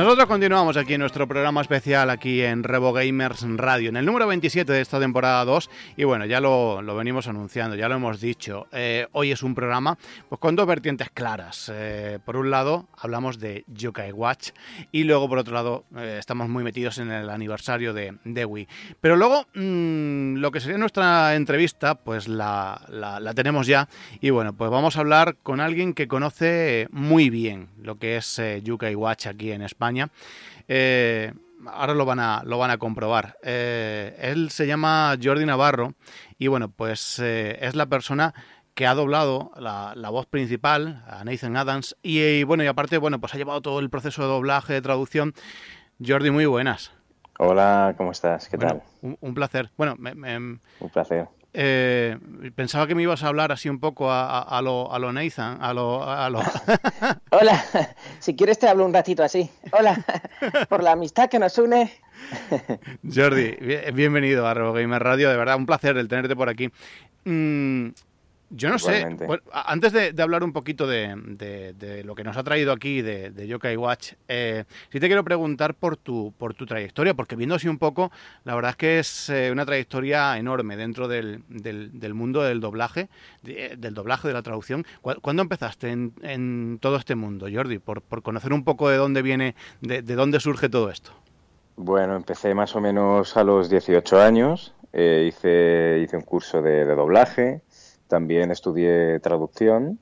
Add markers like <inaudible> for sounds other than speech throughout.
Nosotros continuamos aquí en nuestro programa especial aquí en Revo Gamers Radio, en el número 27 de esta temporada 2 y bueno, ya lo, venimos anunciando, ya lo hemos dicho, eh, hoy es un programa pues con dos vertientes claras. Eh, por un lado hablamos de Yokai Watch y luego por otro lado eh, estamos muy metidos en el aniversario de, de Wii. Pero luego mm, lo que sería nuestra entrevista pues la, la tenemos ya y bueno, pues vamos a hablar con alguien que conoce muy bien lo que es Yokai Watch aquí en España eh, ahora lo van a, lo van a comprobar. Eh, él se llama Jordi Navarro y bueno, pues eh, es la persona que ha doblado la, voz principal a Nathan Adams y, bueno, y aparte, bueno, pues ha llevado todo el proceso de doblaje, de traducción. Jordi, muy buenas. Hola, ¿cómo estás? ¿Qué tal? Un, placer. Bueno, un placer. Eh, pensaba que me ibas a hablar así un poco a, lo, a lo Nathan, a lo... A lo... <laughs> Hola, si quieres te hablo un ratito así. Hola, por la amistad que nos une. Jordi, bienvenido a Gamer Radio, de verdad, un placer el tenerte por aquí. Mm, yo no sé. antes de, hablar un poquito de, lo que nos ha traído aquí de, de Yokai Watch, eh, sí te quiero preguntar por tu, por tu trayectoria, porque viendo así un poco, la verdad es que es eh, una trayectoria enorme dentro del, mundo del doblaje, del doblaje, de la traducción. ¿Cuándo empezaste en, todo este mundo, Jordi? Por, conocer un poco de dónde viene, de, dónde surge todo esto. Bueno, empecé más o menos a los 18 años. Eh, hice, hice un curso de doblaje también estudié traducción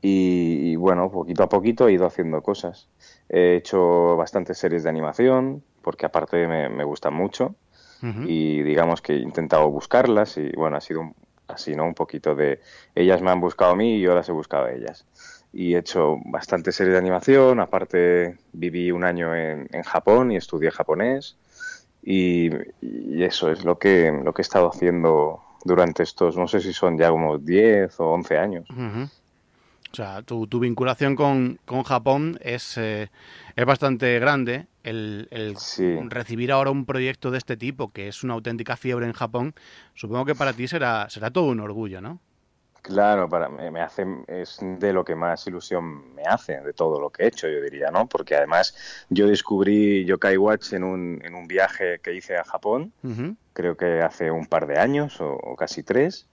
y, bueno, poquito a poquito he ido haciendo cosas. He hecho bastantes series de animación, porque aparte me, gustan mucho, y digamos que he intentado buscarlas y bueno, ha sido así, ¿no? Un poquito de ellas me han buscado a mí y yo las he buscado a ellas. Y he hecho bastantes series de animación, aparte viví un año en, Japón y estudié japonés. Y, y, eso es lo que, lo que he estado haciendo durante estos, no sé si son ya como 10 o 11 años. O sea, tu, vinculación con, Japón es, eh, es bastante grande. El, recibir ahora un proyecto de este tipo, que es una auténtica fiebre en Japón, supongo que para ti será, será todo un orgullo, ¿no? Claro, para me hace es de lo que más ilusión me hace de todo lo que he hecho, yo diría, ¿no? Porque además yo descubrí Yokai Watch en un, en un viaje que hice a Japón, creo que hace un par de años o, casi tres,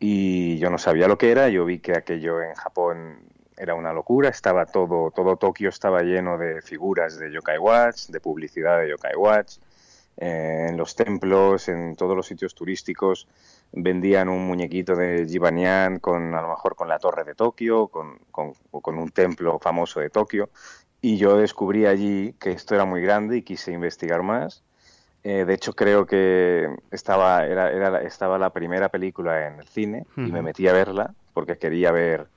y yo no sabía lo que era, yo vi que aquello en Japón era una locura, estaba todo, todo Tokio estaba lleno de figuras de Yokai Watch, de publicidad de Yokai Watch, eh, en los templos, en todos los sitios turísticos vendían un muñequito de Jibanian con a lo mejor con la torre de Tokio, con, con, con un templo famoso de Tokio. Y yo descubrí allí que esto era muy grande y quise investigar más. Eh, de hecho, creo que estaba, era, era, estaba la primera película en el cine y me metí a verla porque quería ver,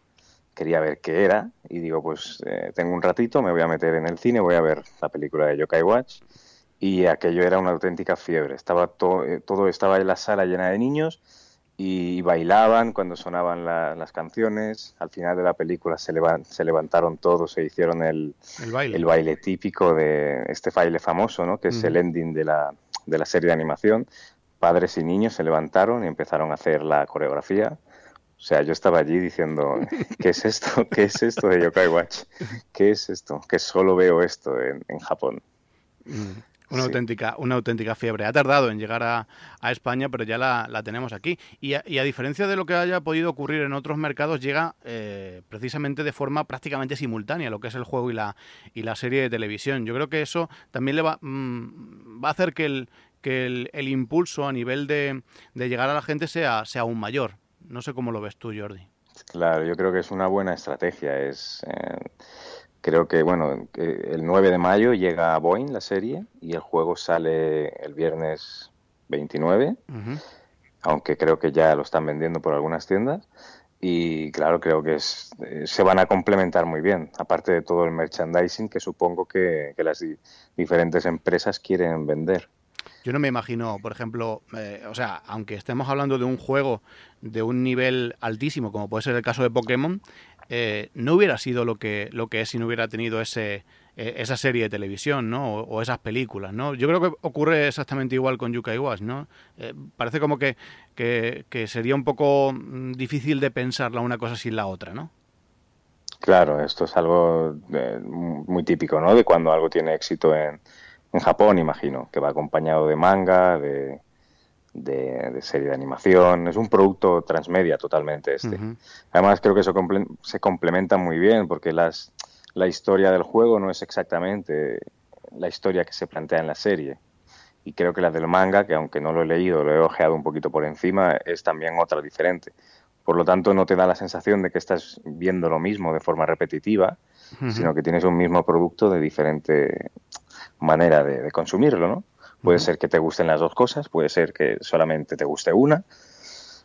quería ver qué era. Y digo, pues eh, tengo un ratito, me voy a meter en el cine, voy a ver la película de Yokai Watch y aquello era una auténtica fiebre. Estaba todo, eh, todo estaba en la sala llena de niños y bailaban cuando sonaban las canciones. Al final de la película se, se levantaron todos, se hicieron el, el, baile. típico de este baile famoso, ¿no? que es el ending de la, de la serie de animación. Padres y niños se levantaron y empezaron a hacer la coreografía. O sea, yo estaba allí diciendo, <laughs> ¿qué es esto? ¿Qué es esto de Yokai Watch? ¿Qué es esto? Que solo veo esto en, Japón. Una, auténtica, una auténtica fiebre. Ha tardado en llegar a, España, pero ya la, tenemos aquí. Y a, diferencia de lo que haya podido ocurrir en otros mercados, llega eh, precisamente de forma prácticamente simultánea, lo que es el juego y la, y la serie de televisión. Yo creo que eso también le va, mm, va a hacer que el, que el, impulso a nivel de, llegar a la gente sea, sea aún mayor. No sé cómo lo ves tú, Jordi. Claro, yo creo que es una buena estrategia. Es, eh, creo que, bueno, el 9 de mayo llega a Boeing la serie y el juego sale el viernes 29, aunque creo que ya lo están vendiendo por algunas tiendas. Y claro, creo que es, eh, se van a complementar muy bien, aparte de todo el merchandising que supongo que, las diferentes empresas quieren vender. Yo no me imagino, por ejemplo, eh, o sea, aunque estemos hablando de un juego de un nivel altísimo, como puede ser el caso de Pokémon, eh, no hubiera sido lo que, lo que es si no hubiera tenido ese, e, esa serie de televisión, ¿no? O, esas películas, ¿no? Yo creo que ocurre exactamente igual con Yuka Iwash, ¿no? Eh, parece como que, que, sería un poco mm, difícil de pensar la una cosa sin la otra, ¿no? Claro, esto es algo muy típico, ¿no? De cuando algo tiene éxito en, en Japón, imagino, que va acompañado de manga, de, de, serie de animación. Es un producto transmedia totalmente este. Además, creo que eso se complementa muy bien porque las, la historia del juego no es exactamente la historia que se plantea en la serie. Y creo que la del manga, que aunque no lo he leído, lo he ojeado un poquito por encima, es también otra diferente. Por lo tanto, no te da la sensación de que estás viendo lo mismo de forma repetitiva, sino que tienes un mismo producto de diferente manera de, consumirlo, ¿no? Puede ser que te gusten las dos cosas, puede ser que solamente te guste una,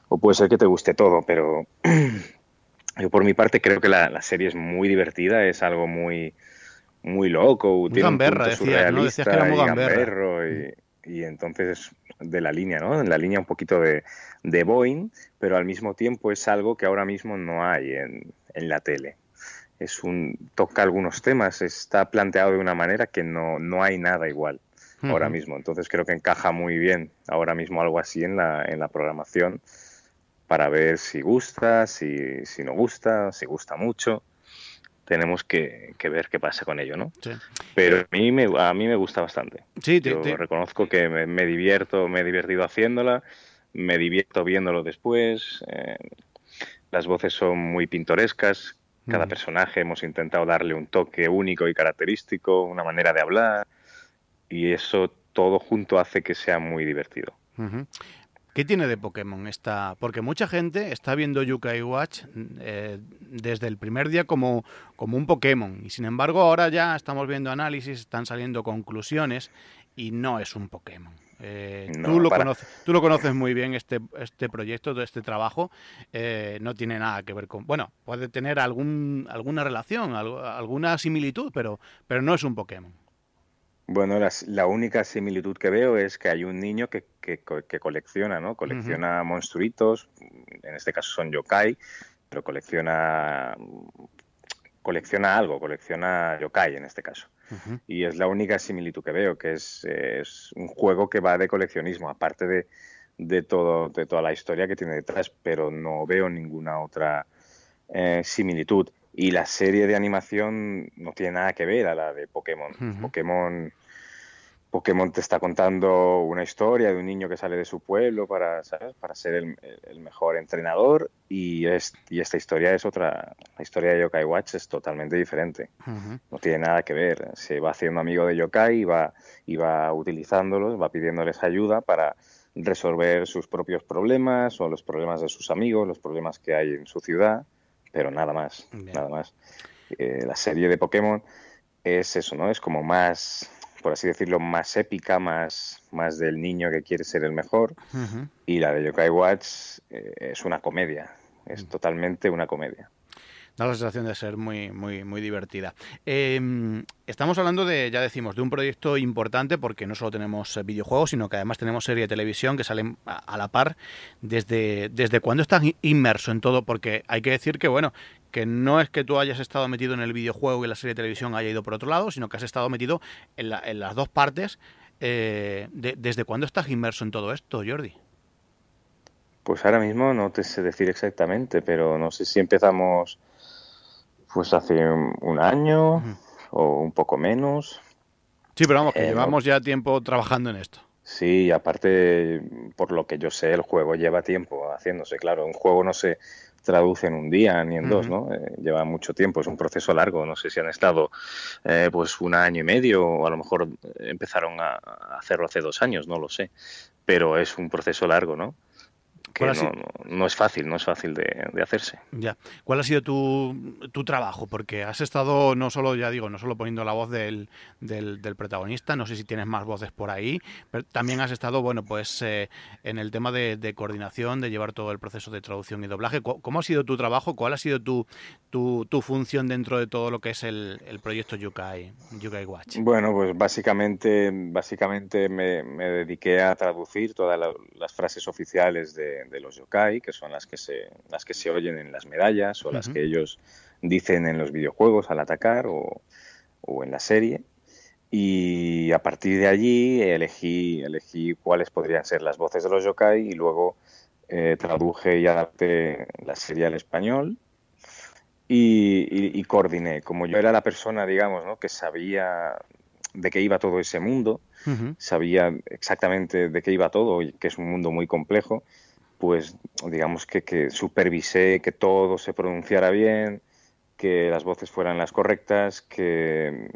o puede ser que te guste todo, pero <clears throat> yo por mi parte creo que la, serie es muy divertida, es algo muy muy loco, tiene un punto decías, que era muy y, y, entonces de la línea, ¿no? En la línea un poquito de, de Boeing, pero al mismo tiempo es algo que ahora mismo no hay en, en la tele. Es un toca algunos temas, está planteado de una manera que no, no hay nada igual ahora mismo. Entonces creo que encaja muy bien ahora mismo algo así en la, en la programación para ver si gusta, si, si no gusta, si gusta mucho. Tenemos que, ver qué pasa con ello, ¿no? Pero a mí me, a mí me gusta bastante. Sí, Yo reconozco que me, divierto, me he divertido haciéndola, me divierto viéndolo después. Eh, las voces son muy pintorescas, cada mm. personaje hemos intentado darle un toque único y característico, una manera de hablar, y eso todo junto hace que sea muy divertido. ¿Qué tiene de Pokémon esta? Porque mucha gente está viendo Yukai Watch eh, desde el primer día como, como un Pokémon. Y sin embargo, ahora ya estamos viendo análisis, están saliendo conclusiones y no es un Pokémon. Eh, tú, lo conoces, tú lo conoces muy bien, este, este proyecto, este trabajo. Eh, no tiene nada que ver con. Bueno, puede tener algún, alguna relación, alguna similitud, pero, pero no es un Pokémon. Bueno, la, única similitud que veo es que hay un niño que, que, colecciona, ¿no? Colecciona monstruitos, en este caso son yokai, pero colecciona colecciona algo, colecciona yokai en este caso. Y es la única similitud que veo, que es, un juego que va de coleccionismo, aparte de, de, todo, de toda la historia que tiene detrás, pero no veo ninguna otra eh, similitud. Y la serie de animación no tiene nada que ver a la de Pokémon. Pokémon Pokémon te está contando una historia de un niño que sale de su pueblo para, para ser el, mejor entrenador. Y, es, y esta historia es otra, la historia de Yokai Watch es totalmente diferente, no tiene nada que ver, se va haciendo amigo de Yokai y va, y va utilizándolos, va pidiéndoles ayuda para resolver sus propios problemas o los problemas de sus amigos, los problemas que hay en su ciudad, pero nada más, nada más. Eh, la serie de Pokémon es eso, ¿no? Es como más por así decirlo, más épica, más, más del niño que quiere ser el mejor. Y la de Yokai Watch eh, es una comedia, es totalmente una comedia. Da la sensación de ser muy, muy, muy divertida. Em, estamos hablando de, ya decimos, de un proyecto importante porque no solo tenemos videojuegos, sino que además tenemos serie de televisión que salen a, la par. ¿Desde, desde cuándo estás inmerso en todo? Porque hay que decir que, bueno, que no es que tú hayas estado metido en el videojuego y la serie de televisión haya ido por otro lado, sino que has estado metido en, las dos partes. Eh, ¿Desde cuándo estás inmerso en todo esto, Jordi? Pues ahora mismo no te sé decir exactamente, pero no sé si empezamos pues hace un, año o un poco menos. Sí, pero vamos, que llevamos ya tiempo trabajando en esto. Sí, aparte, por lo que yo sé, el juego lleva tiempo haciéndose. Claro, un juego no se traduce en un día ni en dos, ¿no? Eh, lleva mucho tiempo, es un proceso largo. No sé si han estado eh, pues un año y medio o a lo mejor empezaron a hacerlo hace dos años, no lo sé. Pero es un proceso largo, ¿no? Que no, no, es fácil, no es fácil de, hacerse. Ya. ¿Cuál ha sido tu, tu, trabajo? Porque has estado no solo, ya digo, no solo poniendo la voz del, del, protagonista, no sé si tienes más voces por ahí, pero también has estado, bueno, pues eh, en el tema de, coordinación, de llevar todo el proceso de traducción y doblaje. ¿Cómo ha sido tu trabajo? ¿Cuál ha sido tu, tu, tu función dentro de todo lo que es el, el proyecto Yukai, Yukai Watch? Bueno, pues básicamente, básicamente me, me dediqué a traducir todas las frases oficiales de de, los yokai, que son las que, se, las que se oyen en las medallas o las que ellos dicen en los videojuegos al atacar o, en la serie. Y a partir de allí elegí, elegí cuáles podrían ser las voces de los yokai y luego eh, traduje y adapté la serie al español y, coordiné. Como yo era la persona, digamos, ¿no? que sabía de qué iba todo ese mundo, sabía exactamente de qué iba todo, que es un mundo muy complejo, pues digamos que, que supervisé que todo se pronunciara bien, que las voces fueran las correctas, que,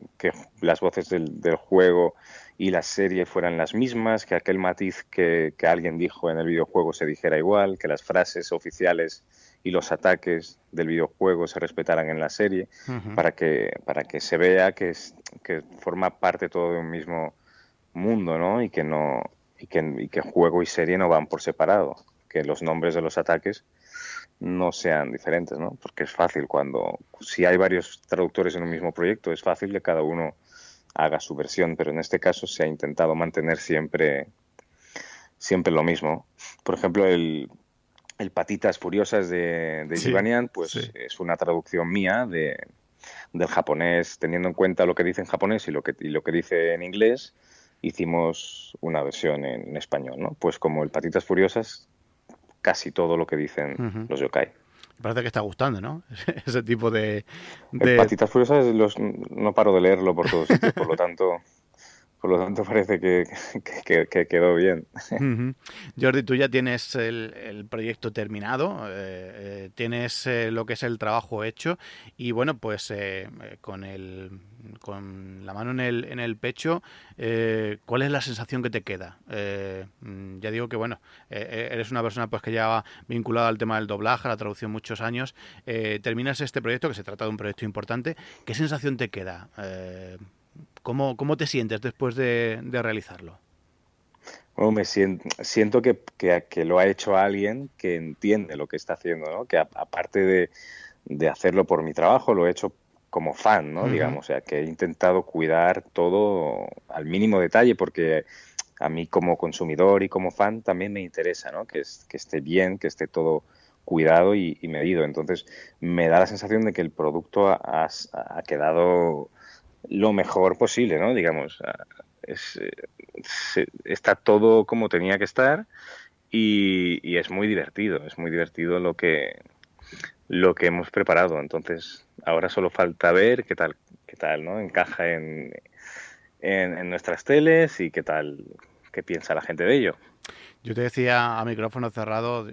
las voces del, juego y la serie fueran las mismas, que aquel matiz que, alguien dijo en el videojuego se dijera igual, que las frases oficiales y los ataques del videojuego se respetaran en la serie, para, que, para que se vea que, es, que forma parte todo de un mismo mundo, ¿no? Y que no y que, y que juego y serie no van por separado que los nombres de los ataques no sean diferentes, ¿no? Porque es fácil cuando, si hay varios traductores en un mismo proyecto, es fácil que cada uno haga su versión, pero en este caso se ha intentado mantener siempre, siempre lo mismo. Por ejemplo, el, el Patitas Furiosas de, de pues es una traducción mía de, del japonés, teniendo en cuenta lo que dice en japonés y lo que, y lo que dice en inglés, hicimos una versión en, en español, ¿no? Pues como el Patitas Furiosas casi todo lo que dicen los yokai. Parece que está gustando, ¿no? <laughs> Ese tipo de... de... Patitas Furiosas los, no paro de leerlo por todos sitios, por lo tanto... Por lo tanto, parece que, quedó bien. Jordi, tú ya tienes el, proyecto terminado, eh, eh, tienes eh, lo que es el trabajo hecho y bueno, pues con, el, con la mano en el, en el pecho, ¿cuál es la sensación que te queda? Mm, ya digo que bueno, eres una persona pues que ya vinculada al tema del doblaje, a la traducción muchos años, terminas este proyecto, que se trata de un proyecto importante, ¿qué sensación te queda? ¿Cómo, cómo te sientes después de, realizarlo? Bueno, me siento, que, que, lo ha hecho alguien que entiende lo que está haciendo, ¿no? Que aparte de, de, hacerlo por mi trabajo, lo he hecho como fan, ¿no? Digamos, o sea, que he intentado cuidar todo al mínimo detalle porque a mí como consumidor y como fan también me interesa, ¿no? Que, que esté bien, que esté todo cuidado y, medido. Entonces, me da la sensación de que el producto ha quedado lo mejor posible, ¿no? Digamos, está todo como tenía que estar y, es muy divertido, es muy divertido lo que lo que hemos preparado. Entonces, ahora solo falta ver qué tal, qué tal, ¿no? Encaja en, en nuestras teles y qué tal, qué piensa la gente de ello. Yo te decía a micrófono cerrado,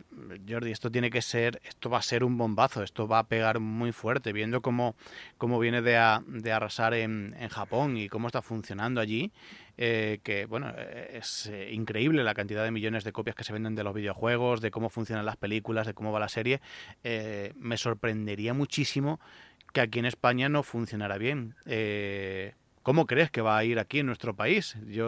Jordi, esto tiene que ser, esto va a ser un bombazo, esto va a pegar muy fuerte, viendo cómo, cómo viene de, de arrasar en, en, Japón y cómo está funcionando allí, eh, que bueno, es eh, increíble la cantidad de millones de copias que se venden de los videojuegos, de cómo funcionan las películas, de cómo va la serie. Eh, me sorprendería muchísimo que aquí en España no funcionara bien. ¿Cómo crees que va a ir aquí en nuestro país? Yo,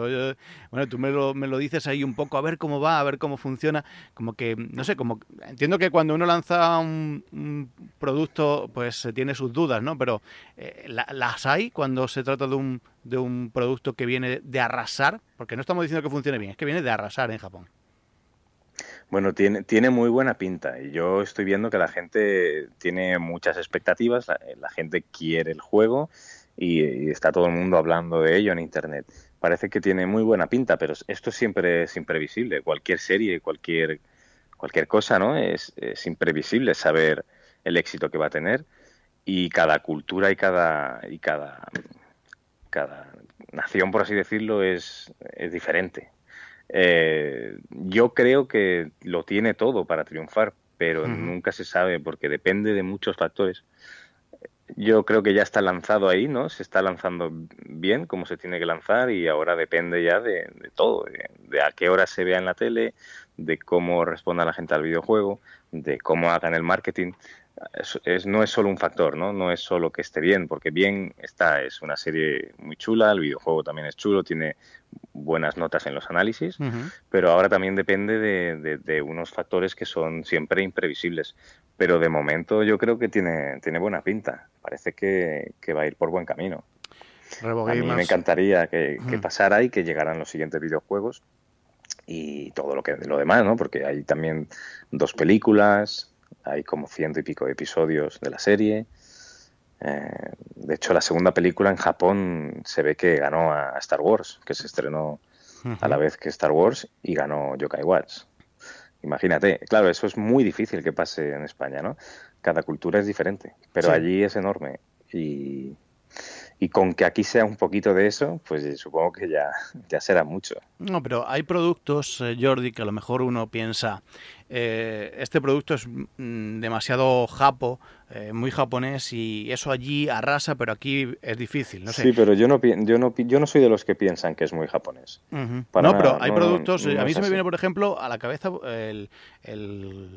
bueno, tú me lo, me lo, dices ahí un poco, a ver cómo va, a ver cómo funciona. Como que, no sé, como entiendo que cuando uno lanza un, producto, pues se tiene sus dudas, ¿no? Pero eh, las hay cuando se trata de un, de un producto que viene de arrasar, porque no estamos diciendo que funcione bien, es que viene de arrasar en Japón. Bueno, tiene, tiene muy buena pinta yo estoy viendo que la gente tiene muchas expectativas, la gente quiere el juego y, está todo el mundo hablando de ello en Internet. Parece que tiene muy buena pinta, pero esto siempre es imprevisible. Cualquier serie, cualquier, cualquier cosa, ¿no? Es, es imprevisible saber el éxito que va a tener y cada cultura y cada, y cada, cada nación, por así decirlo, es, es diferente. Eh, yo creo que lo tiene todo para triunfar, pero nunca se sabe porque depende de muchos factores. Yo creo que ya está lanzado ahí, ¿no? Se está lanzando bien como se tiene que lanzar y ahora depende ya de, todo, de, a qué hora se vea en la tele, de cómo responda la gente al videojuego, de cómo hagan el marketing es, no es solo un factor, ¿no? No es solo que esté bien, porque bien está, es una serie muy chula, el videojuego también es chulo, tiene buenas notas en los análisis, pero ahora también depende de, unos factores que son siempre imprevisibles. Pero de momento yo creo que tiene, tiene buena pinta, parece que, va a ir por buen camino. a mí me encantaría que, que pasara y que llegaran los siguientes videojuegos y todo lo que lo demás, ¿no? Porque hay también dos películas, hay como ciento y pico de episodios de la serie. Eh, de hecho, la segunda película en Japón se ve que ganó a Star Wars, que se estrenó a la vez que Star Wars y ganó Yokai Watch. Imagínate, claro, eso es muy difícil que pase en España, ¿no? Cada cultura es diferente, pero allí es enorme. Y, y con que aquí sea un poquito de eso, pues supongo que ya, ya será mucho. No, pero hay productos, eh, Jordi, que a lo mejor uno piensa, eh, este producto es mm, demasiado japo, eh, muy japonés y eso allí arrasa, pero aquí es difícil. No sé. Sí, pero yo no, yo, no, yo no soy de los que piensan que es muy japonés. no, pero hay productos, a mí se me viene, por ejemplo, a la cabeza el,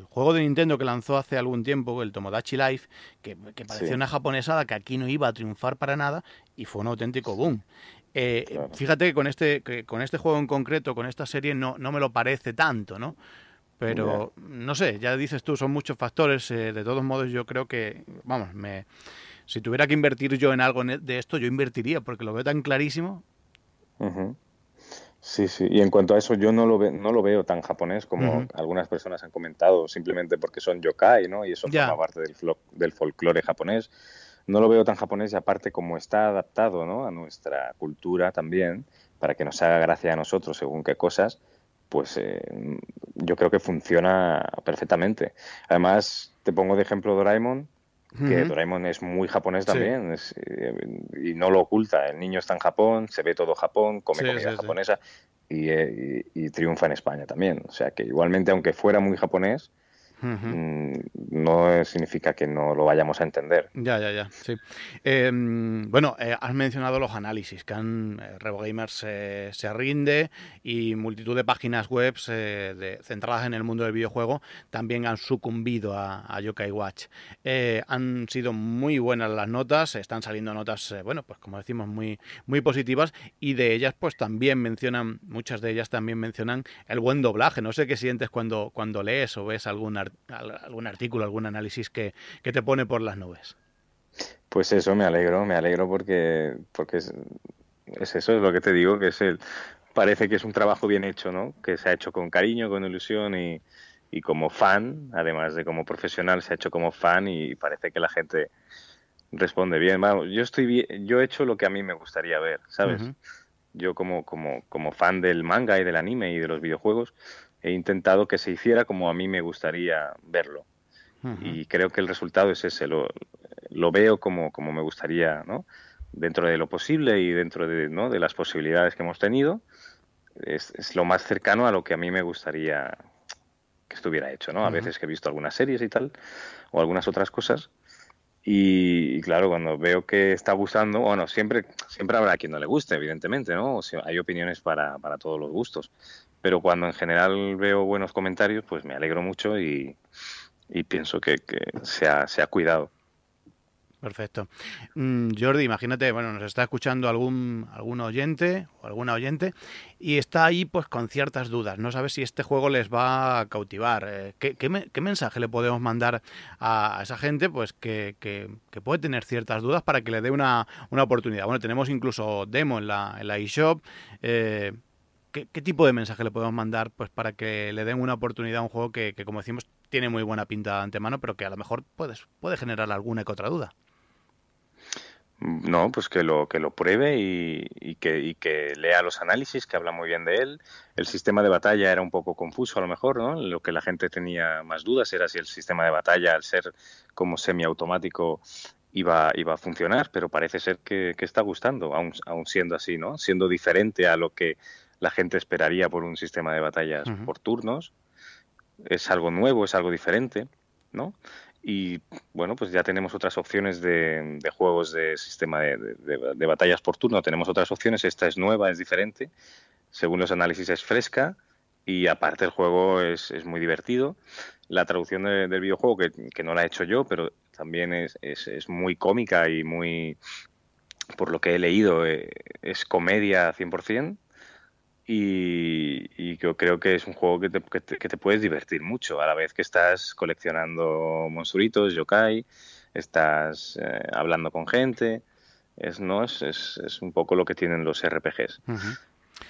juego de Nintendo que lanzó hace algún tiempo, el Tomodachi Life, que, parecía una japonesada que aquí no iba a triunfar para nada y fue un auténtico boom. Eh, fíjate que con este, con este juego en concreto, con esta serie, no, no me lo parece tanto, ¿no? Pero no sé, ya dices tú, son muchos factores. Eh, de todos modos, yo creo que, vamos, me, si tuviera que invertir yo en algo de esto, yo invertiría, porque lo veo tan clarísimo. Sí, sí. Y en cuanto a eso, yo no lo, no lo veo tan japonés como algunas personas han comentado, simplemente porque son yokai, ¿no? Y eso forma parte del, del folclore japonés. No lo veo tan japonés y aparte como está adaptado ¿no? a nuestra cultura también, para que nos haga gracia a nosotros según qué cosas, pues eh, yo creo que funciona perfectamente. Además, te pongo de ejemplo Doraemon, que Doraemon es muy japonés también eh, y no lo oculta. El niño está en Japón, se ve todo Japón, come comida japonesa eh, y, triunfa en España también. O sea que igualmente, aunque fuera muy japonés, Mm, no significa que no lo vayamos a entender. Ya, ya, ya, sí. Em, bueno, eh, has mencionado los análisis, que han, eh, RevoGamers se rinde y multitud de páginas web eh, centradas en el mundo del videojuego también han sucumbido a, Yokai Watch. han sido muy buenas las notas, están saliendo notas, bueno, pues como decimos, muy, muy positivas y de ellas pues también mencionan, muchas de ellas también mencionan el buen doblaje. No sé qué sientes cuando, cuando lees o ves algún artículo algún artículo, algún análisis que, te pone por las nubes. Pues eso, me alegro, me alegro porque, porque es, eso, es lo que te digo, que es el, parece que es un trabajo bien hecho, ¿no? Que se ha hecho con cariño, con ilusión y, como fan, además de como profesional, se ha hecho como fan y parece que la gente responde bien. yo estoy yo he hecho lo que a mí me gustaría ver, ¿sabes? Yo como, como, como fan del manga y del anime y de los videojuegos, he intentado que se hiciera como a mí me gustaría verlo. Y creo que el resultado es ese, lo, lo veo como, como me gustaría, ¿no? Dentro de lo posible y dentro de, ¿no? de las posibilidades que hemos tenido, es, es, lo más cercano a lo que a mí me gustaría que estuviera hecho, ¿no? A veces que he visto algunas series y tal, o algunas otras cosas, y, claro, cuando veo que está gustando, bueno, siempre, siempre habrá quien no le guste, evidentemente, ¿no? O sea, hay opiniones para, para todos los gustos. Pero cuando en general veo buenos comentarios, pues me alegro mucho y, pienso que, se, ha, se ha cuidado. Perfecto. Mm, Jordi, imagínate, bueno, nos está escuchando algún, algún oyente o alguna oyente y está ahí pues con ciertas dudas. No sabe si este juego les va a cautivar. Eh, ¿qué, mensaje le podemos mandar a, esa gente pues que, puede tener ciertas dudas para que le dé una, oportunidad? Bueno, tenemos incluso demo en la, en la eShop. Eh, ¿qué, tipo de mensaje le podemos mandar pues para que le den una oportunidad a un juego que, como decimos, tiene muy buena pinta de antemano, pero que a lo mejor puedes, puede generar alguna que otra duda? No, pues que lo, que lo pruebe y, que, que lea los análisis, que habla muy bien de él. El sistema de batalla era un poco confuso a lo mejor, ¿no? Lo que la gente tenía más dudas era si el sistema de batalla, al ser como semiautomático, iba, iba a funcionar, pero parece ser que, está gustando, aún, siendo así, ¿no? Siendo diferente a lo que la gente esperaría por un sistema de batallas por turnos. Es algo nuevo, es algo diferente, ¿no? Y bueno, pues ya tenemos otras opciones de, juegos de sistema de, batallas por turno. Tenemos otras opciones. Esta es nueva, es diferente. Según los análisis es fresca y aparte el juego es, es muy divertido. La traducción del videojuego, que, que, no la he hecho yo, pero también es, es, es, muy cómica y muy, por lo que he leído, eh, es comedia 100%. Y, y, yo creo que es un juego que te, que te, puedes divertir mucho a la vez que estás coleccionando monstruitos, yokai, estás eh, hablando con gente. Es, ¿no? Es, es, es, un poco lo que tienen los RPGs.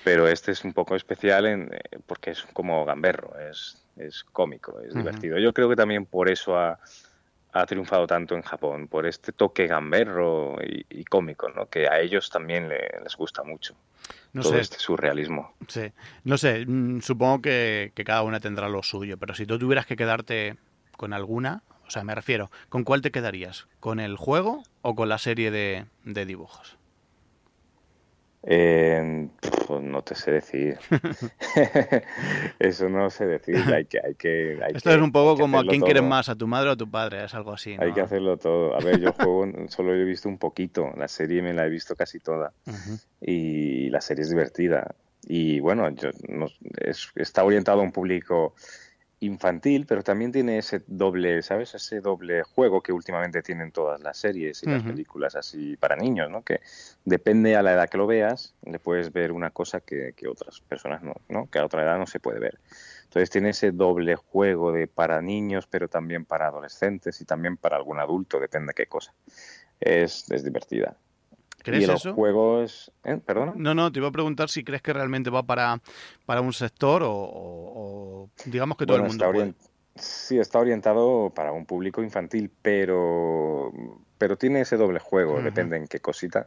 Pero este es un poco especial en, eh, porque es como gamberro, es, es cómico, es divertido. Yo creo que también por eso ha, ha triunfado tanto en Japón, por este toque gamberro y, cómico, ¿no? que a ellos también les gusta mucho. No todo este surrealismo. Sí, no sé, mm, supongo que, cada una tendrá lo suyo, pero si tú tuvieras que quedarte con alguna, o sea, me refiero, ¿con cuál te quedarías? ¿Con el juego o con la serie de dibujos? Eh, no te sé decir. <laughs> <laughs> Eso no sé decir. Hay que, hay que, Esto es un poco como a quién quieres más, a tu madre o a tu padre, es algo así. Hay que hacerlo todo. A ver, yo <laughs> juego, solo he visto un poquito. La serie me la he visto casi toda. Y la serie es divertida. Y bueno, yo, está orientado a un público infantil, pero también tiene ese doble, ¿sabes? Ese doble juego que últimamente tienen todas las series y las películas así para niños, ¿no? Que depende a la edad que lo veas, le puedes ver una cosa que, otras personas no, ¿no? Que a otra edad no se puede ver. Entonces tiene ese doble juego de para niños, pero también para adolescentes y también para algún adulto, depende de qué cosa. Es, es divertida. ¿Crees y los juegos. ¿eh? ¿Perdona? No, no, te iba a preguntar si crees que realmente va para, para un sector o, digamos que todo el mundo. Puede. Sí, está orientado para un público infantil, pero, pero tiene ese doble juego, depende en qué cosita,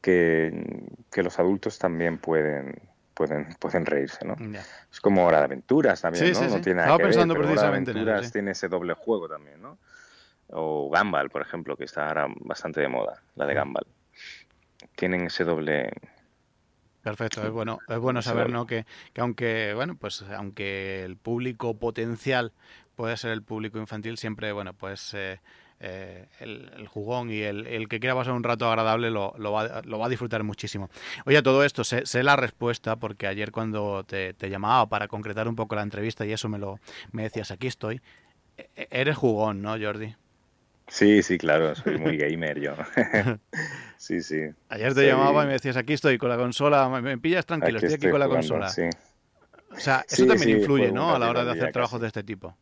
que, que los adultos también pueden, pueden, pueden reírse, ¿no? Es como Hora de Aventuras también, ¿no? no tiene nada Estaba pensando precisamente Hora de Aventuras tiene ese doble juego también, ¿no? O Gambal, por ejemplo, que está ahora bastante de moda, la de Gambal tienen ese doble Perfecto, es bueno, es bueno saber ¿no? que, que, aunque bueno, pues aunque el público potencial puede ser el público infantil, siempre bueno, pues eh, eh, el, jugón y el, que quiera pasar un rato agradable lo, lo, va, lo, va, a disfrutar muchísimo. Oye, a todo esto, sé, sé la respuesta porque ayer cuando te, te, llamaba para concretar un poco la entrevista y eso me lo me decías, aquí estoy. E, e, eres jugón, ¿no, Jordi? Sí, sí, claro, soy muy <laughs> gamer yo. <laughs> sí, sí. Ayer te llamaba y me decías, aquí estoy con la consola, me, pillas tranquilo, estoy aquí con la consola. Sí. O sea, eso también influye, ¿no? A la hora de hacer trabajos de este tipo.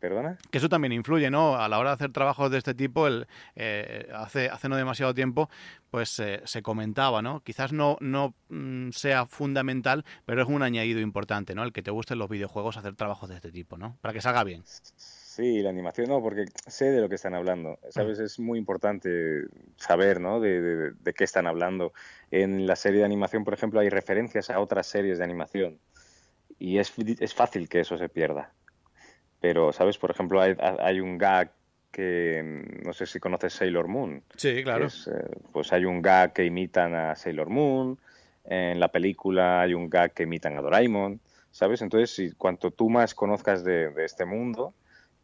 ¿Perdona? Que eso también influye, ¿no? A la hora de hacer trabajos de este tipo, el, eh, hace, hace no demasiado tiempo, pues eh, se comentaba, ¿no? Quizás no, no mm, sea fundamental, pero es un añadido importante, ¿no? El que te gusten los videojuegos, hacer trabajos de este tipo, ¿no? Para que salga bien. Sí, la animación no, porque sé de lo que están hablando. Sabes, es muy importante saber, ¿no? De, qué están hablando. En la serie de animación, por ejemplo, hay referencias a otras series de animación y es, es fácil que eso se pierda. Pero, ¿sabes? Por ejemplo, hay, hay un gag que no sé si conoces Sailor Moon. Sí, claro. Eh, pues hay un gag que imitan a Sailor Moon. En la película hay un gag que imitan a Doraemon. ¿Sabes? Entonces, si cuanto tú más conozcas de, de este mundo,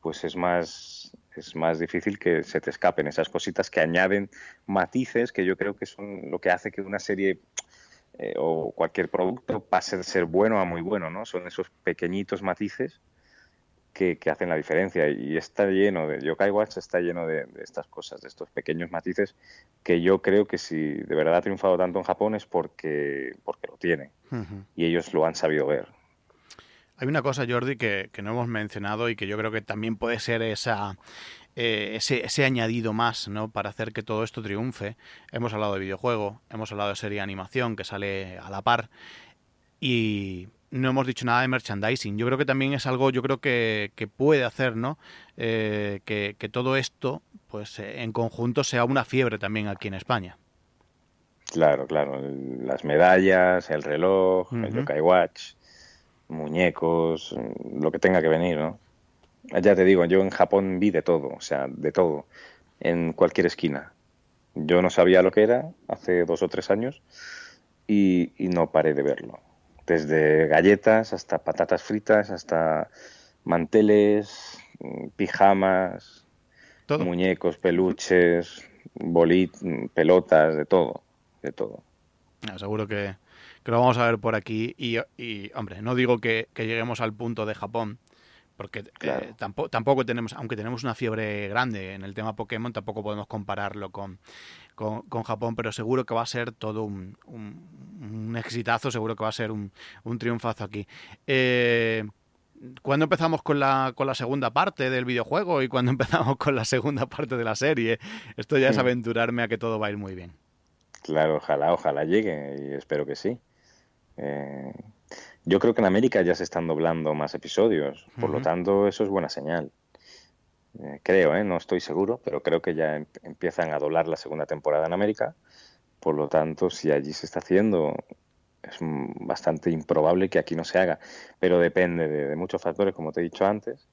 pues es más, es más difícil que se te escapen esas cositas que añaden matices que yo creo que son lo que hace que una serie eh, o cualquier producto pase de ser bueno a muy bueno, ¿no? Son esos pequeñitos matices que, hacen la diferencia y está lleno de Yokai Watch está lleno de, estas cosas, de estos pequeños matices que yo creo que si de verdad ha triunfado tanto en Japón es porque, porque lo tiene y ellos lo han sabido ver. Hay una cosa, Jordi, que, no hemos mencionado y que yo creo que también puede ser esa, eh, ese, añadido más ¿no? para hacer que todo esto triunfe. Hemos hablado de videojuego, hemos hablado de serie de animación que sale a la par y no hemos dicho nada de merchandising. Yo creo que también es algo, yo creo que, puede hacer, ¿no? Eh, que, todo esto, pues en conjunto sea una fiebre también aquí en España. Claro, claro. Las medallas, el reloj, el Yokai Watch muñecos, lo que tenga que venir, ¿no? Ya te digo, yo en Japón vi de todo, o sea, de todo. en cualquier esquina. Yo no sabía lo que era hace dos o tres años y, no paré de verlo. Desde galletas hasta patatas fritas, hasta manteles, pijamas, muñecos, peluches, bolit, pelotas, de todo, de todo. Ah, seguro que, lo vamos a ver por aquí y, hombre, no digo que, lleguemos al punto de Japón, porque eh, tampoco, tampoco, tenemos, aunque tenemos una fiebre grande en el tema Pokémon, tampoco podemos compararlo con, con, Japón, pero seguro que va a ser todo un, un, exitazo, seguro que va a ser un, un triunfazo aquí. Eh, ¿Cuándo empezamos con la, con la segunda parte del videojuego y cuando <laughs> empezamos con la segunda parte de la serie? Esto ya es hmm. aventurarme a que todo va a ir muy bien. Claro, ojalá, ojalá llegue y espero que sí. Eh, yo creo que en América ya se están doblando más episodios, por lo tanto eso es buena señal. Eh, creo, ¿eh? no estoy seguro, pero creo que ya em, empiezan a doblar la segunda temporada en América. Por lo tanto, si allí se está haciendo, es bastante improbable que aquí no se haga. Pero depende de, muchos factores, como te he dicho antes.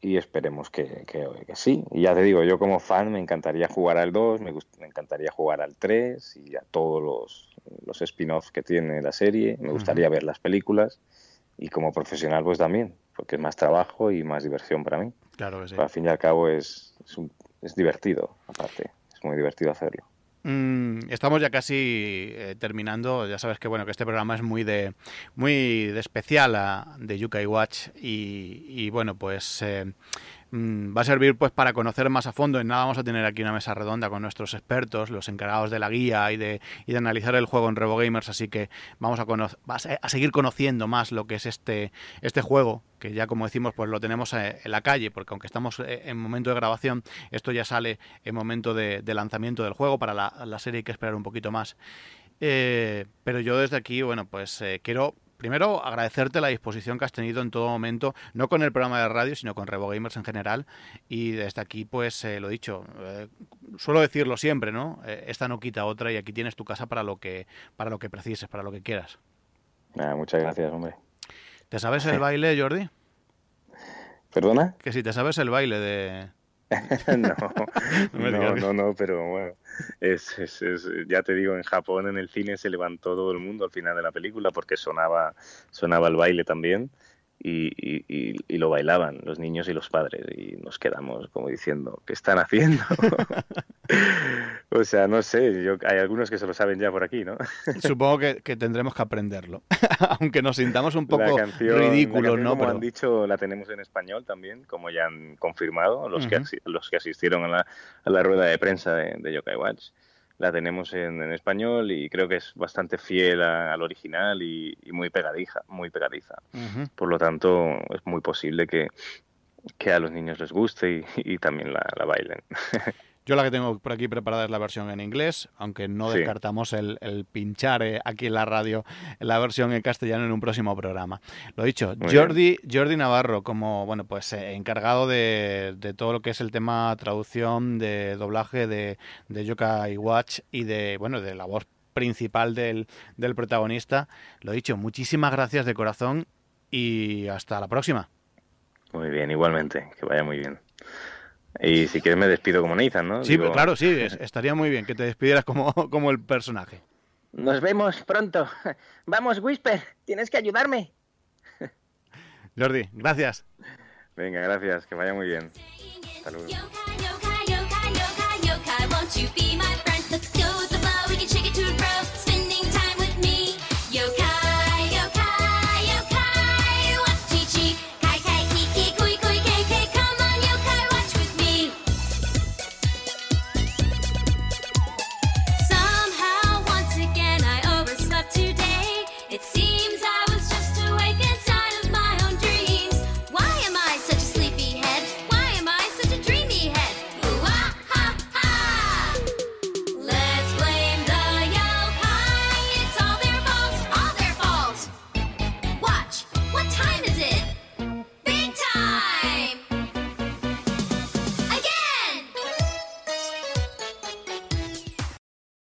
Y esperemos que, que, sí. Y ya te digo, yo como fan me encantaría jugar al 2, me, me encantaría jugar al 3 y a todos los, los spin-offs que tiene la serie. Me gustaría ver las películas. Y como profesional, pues también, porque es más trabajo y más diversión para mí. Claro que sí. al fin y al cabo es, es, divertido, aparte. Es muy divertido hacerlo. Mm, estamos ya casi eh, terminando. Ya sabes que bueno que este programa es muy de muy de especial a, de Yukai Watch y, y bueno pues eh, va a servir pues para conocer más a fondo. En nada vamos a tener aquí una mesa redonda con nuestros expertos, los encargados de la guía y de, y de analizar el juego en Revo Gamers, así que vamos a, a seguir conociendo más lo que es este, este juego, que ya como decimos pues lo tenemos eh, en la calle, porque aunque estamos eh, en momento de grabación, esto ya sale en momento de, lanzamiento del juego, para la, serie hay que esperar un poquito más. Eh, pero yo desde aquí, bueno, pues quiero primero agradecerte la disposición que has tenido en todo momento, no con el programa de radio, sino con Revo Gamers en general. Y desde aquí, pues eh, lo dicho, eh, suelo decirlo siempre, ¿no? Eh, esta no quita otra y aquí tienes tu casa para lo que, para lo que precises, para lo que quieras. muchas gracias, hombre. ¿Te sabes el baile, Jordi? ¿Perdona? Que si te sabes el baile de... <laughs> no, <laughs> no, no, no, pero bueno, es, es, es, ya te digo, en Japón en el cine se levantó todo el mundo al final de la película porque sonaba, sonaba el baile también y, y, lo bailaban los niños y los padres y nos quedamos como diciendo, ¿qué están haciendo? <laughs> <laughs> o sea, no sé, yo, hay algunos que se lo saben ya por aquí, ¿no? <laughs> Supongo que, tendremos que aprenderlo, aunque nos sintamos un poco ridículos, ¿no? Como han dicho, la tenemos en español también, como ya han confirmado los, que, los que asistieron a la, a la rueda de prensa de, de Yokai Watch la tenemos en, español y creo que es bastante fiel al original y, muy pegadiza, muy pegadiza. Por lo tanto, es muy posible que, que a los niños les guste y, también la, la bailen. <laughs> Yo la que tengo por aquí preparada es la versión en inglés, aunque no descartamos el, pinchar eh, aquí en la radio la versión en castellano en un próximo programa. Lo dicho, Jordi, Jordi Navarro, como bueno, pues eh, encargado de, todo lo que es el tema traducción, de doblaje de, de Yokai Watch y de bueno, de la voz principal del, del protagonista. Lo dicho, muchísimas gracias de corazón y hasta la próxima. Muy bien, igualmente, que vaya muy bien. Y si quieres me despido como Nathan, ¿no? Sí, claro, sí, estaría muy bien que te despidieras como, <laughs> como el personaje. Nos vemos pronto. Vamos, Whisper, tienes que ayudarme. Jordi, gracias. Venga, gracias, que vaya muy bien. Saludos.